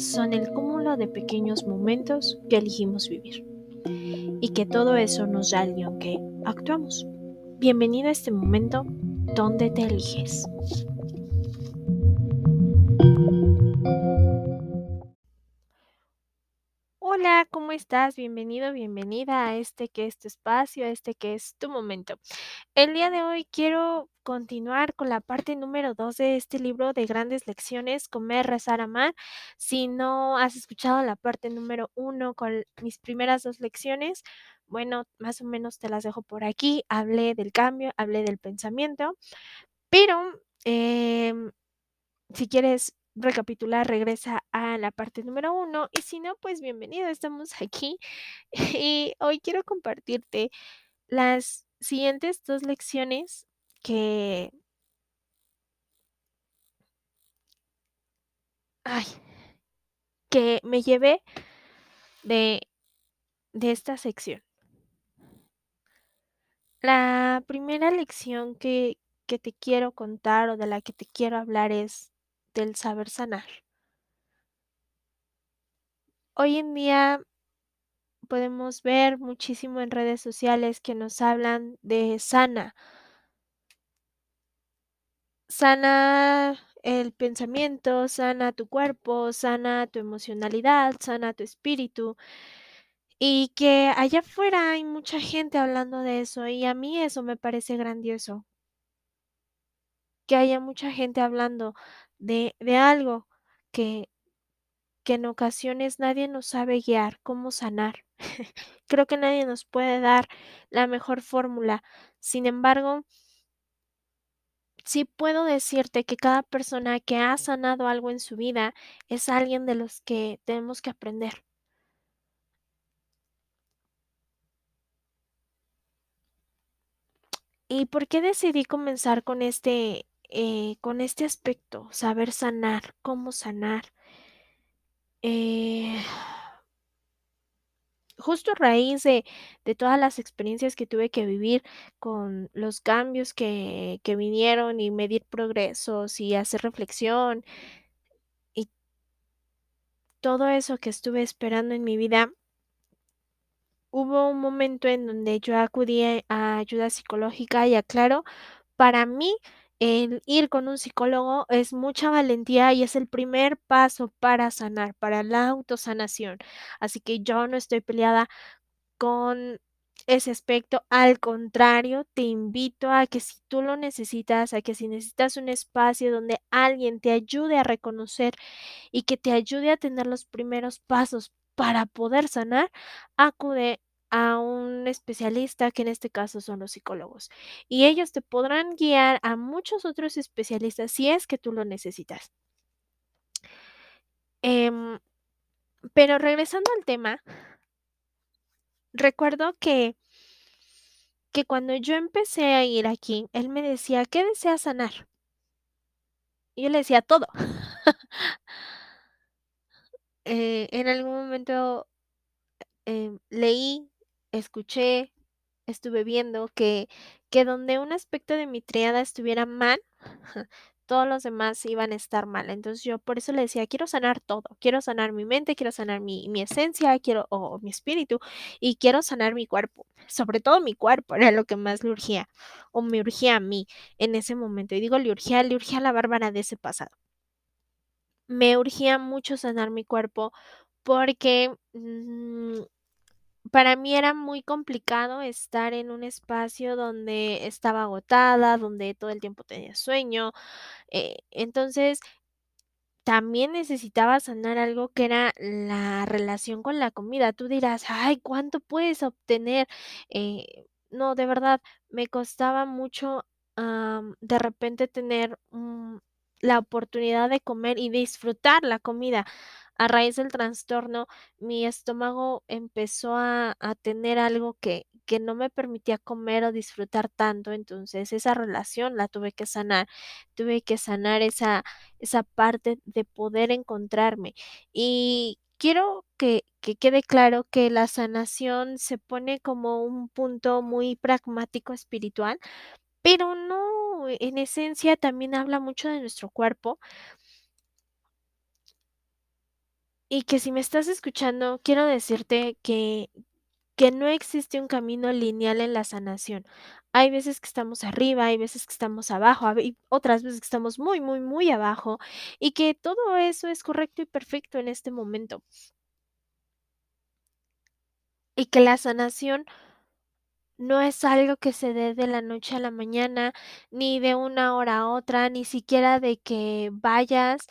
son el cúmulo de pequeños momentos que elegimos vivir y que todo eso nos da el guion que actuamos. Bienvenido a este momento donde te eliges. ¿Cómo estás? Bienvenido, bienvenida a este que es tu espacio, a este que es tu momento. El día de hoy quiero continuar con la parte número 2 de este libro de grandes lecciones, Comer, Rezar, Amar. Si no has escuchado la parte número 1 con mis primeras dos lecciones, bueno, más o menos te las dejo por aquí. Hablé del cambio, hablé del pensamiento, pero em, si quieres recapitular, regresa a la parte número uno y si no, pues bienvenido, estamos aquí y hoy quiero compartirte las siguientes dos lecciones que... Ay, que me llevé de, de esta sección. La primera lección que, que te quiero contar o de la que te quiero hablar es del saber sanar. Hoy en día podemos ver muchísimo en redes sociales que nos hablan de sana. Sana el pensamiento, sana tu cuerpo, sana tu emocionalidad, sana tu espíritu. Y que allá afuera hay mucha gente hablando de eso y a mí eso me parece grandioso. Que haya mucha gente hablando de, de algo que, que en ocasiones nadie nos sabe guiar, cómo sanar. Creo que nadie nos puede dar la mejor fórmula. Sin embargo, sí puedo decirte que cada persona que ha sanado algo en su vida es alguien de los que tenemos que aprender. ¿Y por qué decidí comenzar con este, eh, con este aspecto? Saber sanar, cómo sanar. Eh, justo a raíz de, de, todas las experiencias que tuve que vivir con los cambios que, que vinieron y medir progresos y hacer reflexión y todo eso que estuve esperando en mi vida, hubo un momento en donde yo acudí a ayuda psicológica y aclaro, para mí el ir con un psicólogo es mucha valentía y es el primer paso para sanar, para la autosanación. Así que yo no estoy peleada con ese aspecto. Al contrario, te invito a que si tú lo necesitas, a que si necesitas un espacio donde alguien te ayude a reconocer y que te ayude a tener los primeros pasos para poder sanar, acude especialista, que en este caso son los psicólogos. Y ellos te podrán guiar a muchos otros especialistas si es que tú lo necesitas. Eh, pero regresando al tema, recuerdo que, que cuando yo empecé a ir aquí, él me decía, ¿qué deseas sanar? Y yo le decía todo. eh, en algún momento eh, leí escuché, estuve viendo que, que donde un aspecto de mi triada estuviera mal, todos los demás iban a estar mal. Entonces yo por eso le decía, quiero sanar todo, quiero sanar mi mente, quiero sanar mi, mi esencia, quiero, o mi espíritu, y quiero sanar mi cuerpo, sobre todo mi cuerpo, era lo que más le urgía, o me urgía a mí en ese momento. Y digo, le urgía, le urgía a la Bárbara de ese pasado. Me urgía mucho sanar mi cuerpo porque mmm, para mí era muy complicado estar en un espacio donde estaba agotada, donde todo el tiempo tenía sueño. Eh, entonces, también necesitaba sanar algo que era la relación con la comida. Tú dirás, ay, ¿cuánto puedes obtener? Eh, no, de verdad, me costaba mucho de repente tener mm, la oportunidad de comer y disfrutar la comida a raíz del trastorno, mi estómago empezó a, a tener algo que, que no me permitía comer o disfrutar tanto, entonces esa relación la tuve que sanar, tuve que sanar esa, esa parte de poder encontrarme. Y quiero que, que quede claro que la sanación se pone como un punto muy pragmático espiritual, pero no, en esencia también habla mucho de nuestro cuerpo Y que si me estás escuchando, quiero decirte que que no existe un camino lineal en la sanación. Hay veces que estamos arriba, hay veces que estamos abajo, otras veces que estamos muy, muy, muy abajo, y que todo eso es correcto y perfecto en este momento. Y que la sanación no es algo que se dé de la noche a la mañana, ni de una hora a otra, ni siquiera de que vayas,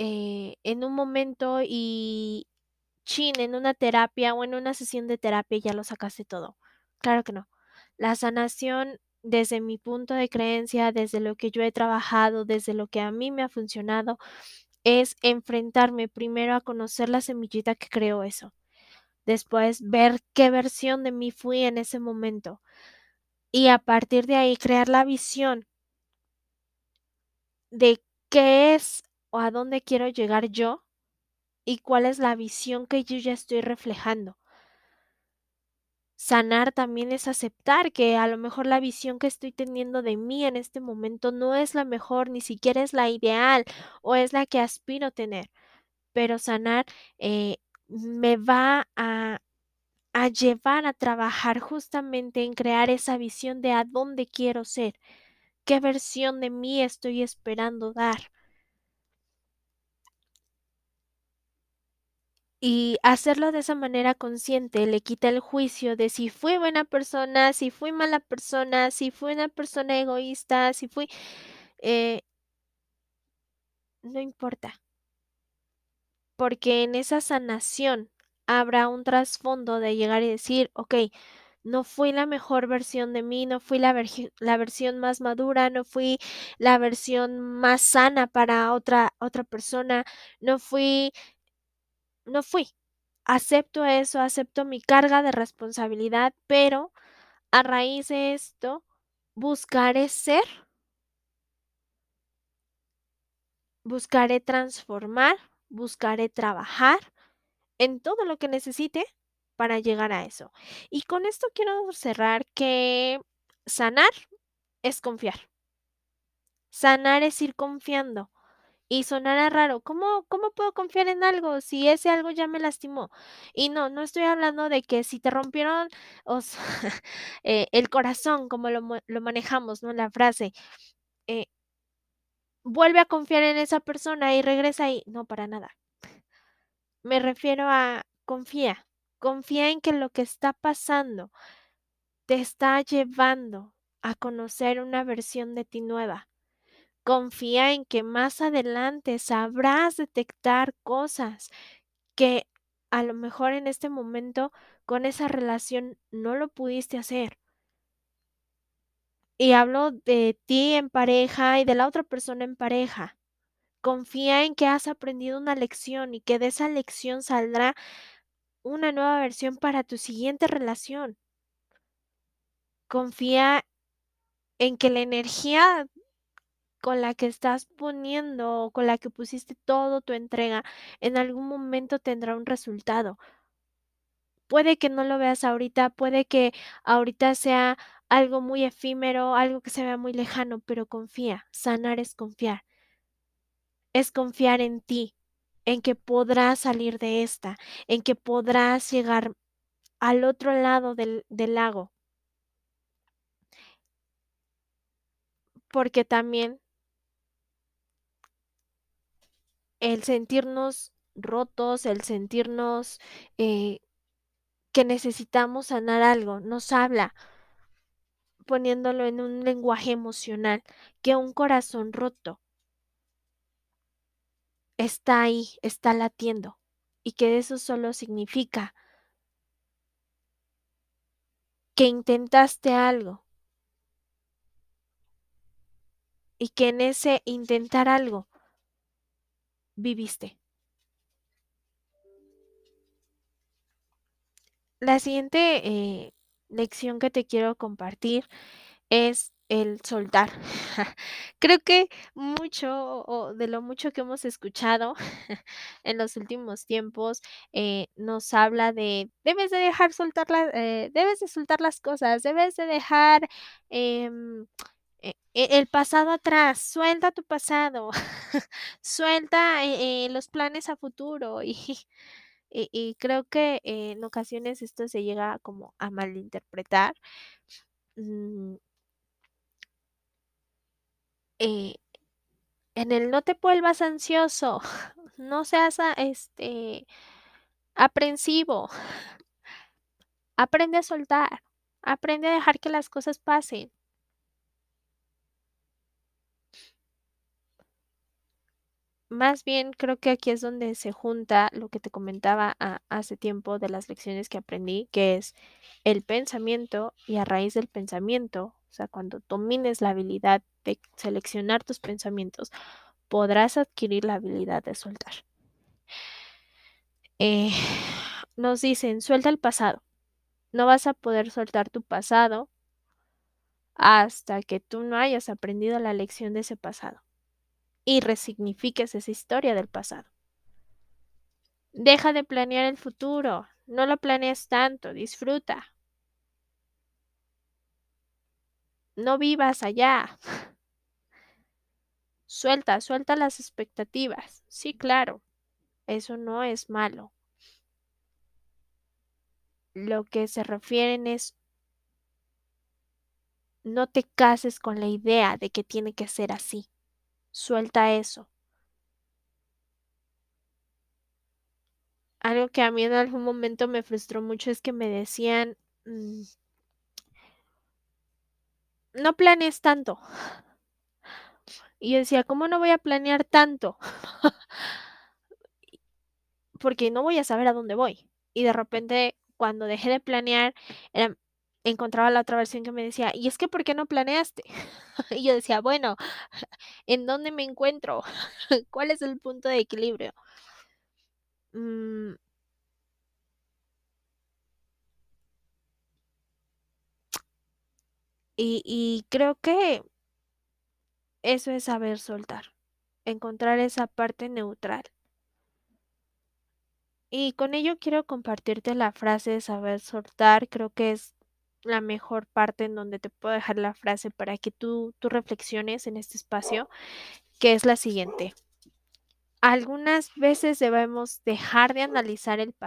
eh, en un momento y chin, en una terapia o en una sesión de terapia ya lo sacaste todo. Claro que no. La sanación, desde mi punto de creencia, desde lo que yo he trabajado, desde lo que a mí me ha funcionado, es enfrentarme primero a conocer la semillita que creó eso. Después ver qué versión de mí fui en ese momento. Y a partir de ahí crear la visión de qué es o a dónde quiero llegar yo y cuál es la visión que yo ya estoy reflejando. Sanar también es aceptar que a lo mejor la visión que estoy teniendo de mí en este momento no es la mejor, ni siquiera es la ideal o es la que aspiro tener. Pero sanar eh, me va a, a llevar a trabajar justamente en crear esa visión de a dónde quiero ser, qué versión de mí estoy esperando dar. Y hacerlo de esa manera consciente le quita el juicio de si fui buena persona, si fui mala persona, si fui una persona egoísta, si fui... Eh, no importa. Porque en esa sanación habrá un trasfondo de llegar y decir, ok, no fui la mejor versión de mí, no fui la, la, versión más madura, no fui la versión más sana para otra, otra persona, no fui, no fui, acepto eso, acepto mi carga de responsabilidad, pero a raíz de esto buscaré ser, buscaré transformar, buscaré trabajar en todo lo que necesite para llegar a eso. Y con esto quiero cerrar que sanar es confiar. Sanar es ir confiando. Y sonará raro, ¿cómo, ¿cómo puedo confiar en algo si ese algo ya me lastimó? Y no, no estoy hablando de que si te rompieron os, eh, el corazón, como lo, lo, manejamos, ¿no? La frase, eh, vuelve a confiar en esa persona y regresa ahí. No, para nada. Me refiero a confía, confía en que lo que está pasando te está llevando a conocer una versión de ti nueva Confía en que más adelante sabrás detectar cosas que a lo mejor en este momento con esa relación no lo pudiste hacer. Y hablo de ti en pareja y de la otra persona en pareja. Confía en que has aprendido una lección y que de esa lección saldrá una nueva versión para tu siguiente relación. Confía en que la energía con la que estás poniendo o con la que pusiste todo tu entrega, en algún momento tendrá un resultado. Puede que no lo veas ahorita, puede que ahorita sea algo muy efímero, algo que se vea muy lejano, pero confía, sanar es confiar. Es confiar en ti, en que podrás salir de esta, en que podrás llegar al otro lado del, del lago. Porque también el sentirnos rotos, el sentirnos eh, que necesitamos sanar algo, nos habla poniéndolo en un lenguaje emocional, que un corazón roto está ahí, está latiendo, y que eso solo significa que intentaste algo. Y que en ese intentar algo viviste. La siguiente eh, lección que te quiero compartir es el soltar. Creo que mucho o de lo mucho que hemos escuchado en los últimos tiempos eh, nos habla de debes de dejar soltar las, eh, debes de soltar las cosas, debes de dejar em, el pasado atrás, suelta tu pasado, suelta, eh eh, los planes a futuro, y creo que en ocasiones esto se llega como a malinterpretar. Mm. Eh, en el no te vuelvas ansioso, no seas este, aprensivo. Aprende a soltar, aprende a dejar que las cosas pasen. Más bien, creo que aquí es donde se junta lo que te comentaba ha hace tiempo de las lecciones que aprendí, que es el pensamiento, y a raíz del pensamiento, o sea, cuando domines la habilidad de seleccionar tus pensamientos, podrás adquirir la habilidad de soltar. Eh, nos dicen: "Suelta el pasado". No vas a poder soltar tu pasado hasta que tú no hayas aprendido la lección de ese pasado, y resignifiques esa historia del pasado. Deja de planear el futuro, no lo planees tanto, disfruta. No vivas allá. Suelta, suelta las expectativas. Sí, claro, eso no es malo. Lo que se refieren es no te cases con la idea de que tiene que ser así. Suelta eso. Algo que a mí en algún momento me frustró mucho es que me decían, mm "No planees tanto". Y yo decía: "¿Cómo no voy a planear tanto?". Porque no voy a saber a dónde voy. Y de repente, cuando dejé de planear, em, encontraba la otra versión que me decía: "¿Y es que por qué no planeaste?". Y yo decía: "Bueno, ¿en dónde me encuentro? ¿Cuál es el punto de equilibrio?". Mm. Y y creo que eso es saber soltar, encontrar esa parte neutral. Y con ello quiero compartirte la frase de saber soltar, creo que es la mejor parte en donde te puedo dejar la frase para que tú tú reflexiones en este espacio, que es la siguiente: "Algunas veces debemos dejar de analizar el pa"